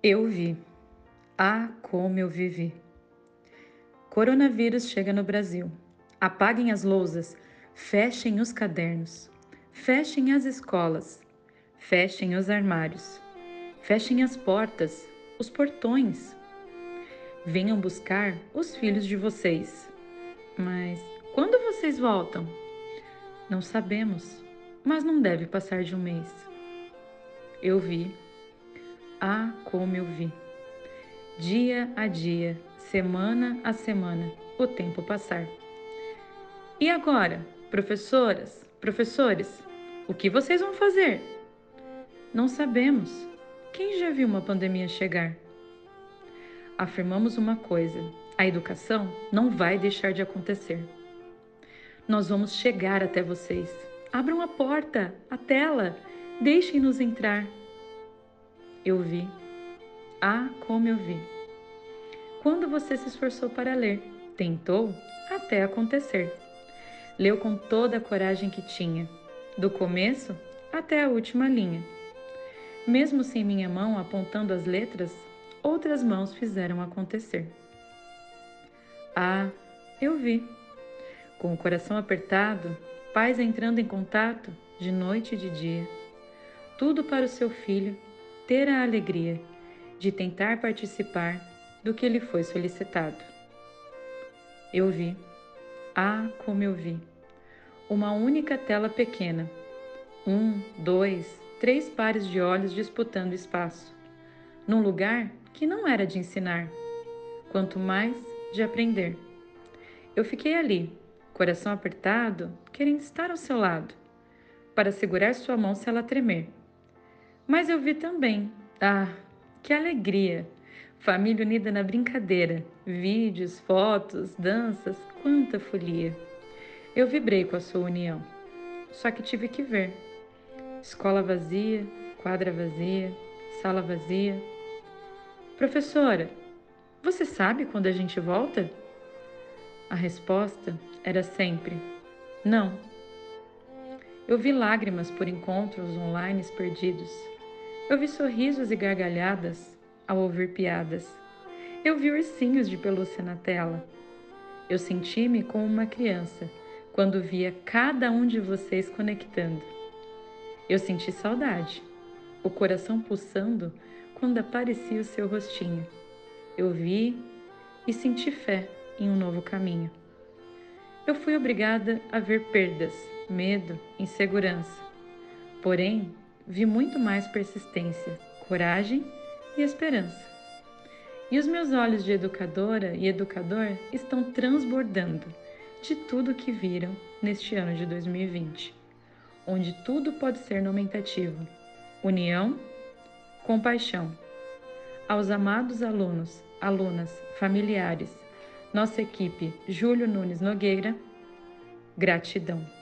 Eu vi. Ah, como eu vivi. Coronavírus chega no Brasil. Apaguem as lousas, fechem os cadernos, fechem as escolas, fechem os armários, fechem as portas, os portões. Venham buscar os filhos de vocês. Mas quando vocês voltam? Não sabemos, mas não deve passar de um mês. Eu vi ah, como eu vi! Dia a dia, semana a semana, o tempo passar. E agora, professoras, professores, o que vocês vão fazer? Não sabemos. Quem já viu uma pandemia chegar? Afirmamos uma coisa: a educação não vai deixar de acontecer. Nós vamos chegar até vocês. Abram a porta, a tela, deixem-nos entrar eu vi. Ah, como eu vi. Quando você se esforçou para ler, tentou até acontecer. Leu com toda a coragem que tinha, do começo até a última linha. Mesmo sem minha mão apontando as letras, outras mãos fizeram acontecer. Ah, eu vi. Com o coração apertado, pais entrando em contato de noite e de dia. Tudo para o seu filho ter a alegria de tentar participar do que lhe foi solicitado. Eu vi, ah, como eu vi, uma única tela pequena, um, dois, três pares de olhos disputando espaço, num lugar que não era de ensinar, quanto mais de aprender. Eu fiquei ali, coração apertado, querendo estar ao seu lado, para segurar sua mão se ela tremer mas eu vi também. Ah, que alegria! Família unida na brincadeira, vídeos, fotos, danças, quanta folia! Eu vibrei com a sua união. Só que tive que ver. Escola vazia, quadra vazia, sala vazia. Professora, você sabe quando a gente volta? A resposta era sempre: não. Eu vi lágrimas por encontros online perdidos. Eu vi sorrisos e gargalhadas ao ouvir piadas. Eu vi ursinhos de pelúcia na tela. Eu senti-me como uma criança quando via cada um de vocês conectando. Eu senti saudade, o coração pulsando quando aparecia o seu rostinho. Eu vi e senti fé em um novo caminho. Eu fui obrigada a ver perdas, medo, insegurança. Porém, vi muito mais persistência, coragem e esperança. E os meus olhos de educadora e educador estão transbordando de tudo que viram neste ano de 2020, onde tudo pode ser nomentativo: união, compaixão. Aos amados alunos, alunas, familiares, nossa equipe Júlio Nunes Nogueira, gratidão.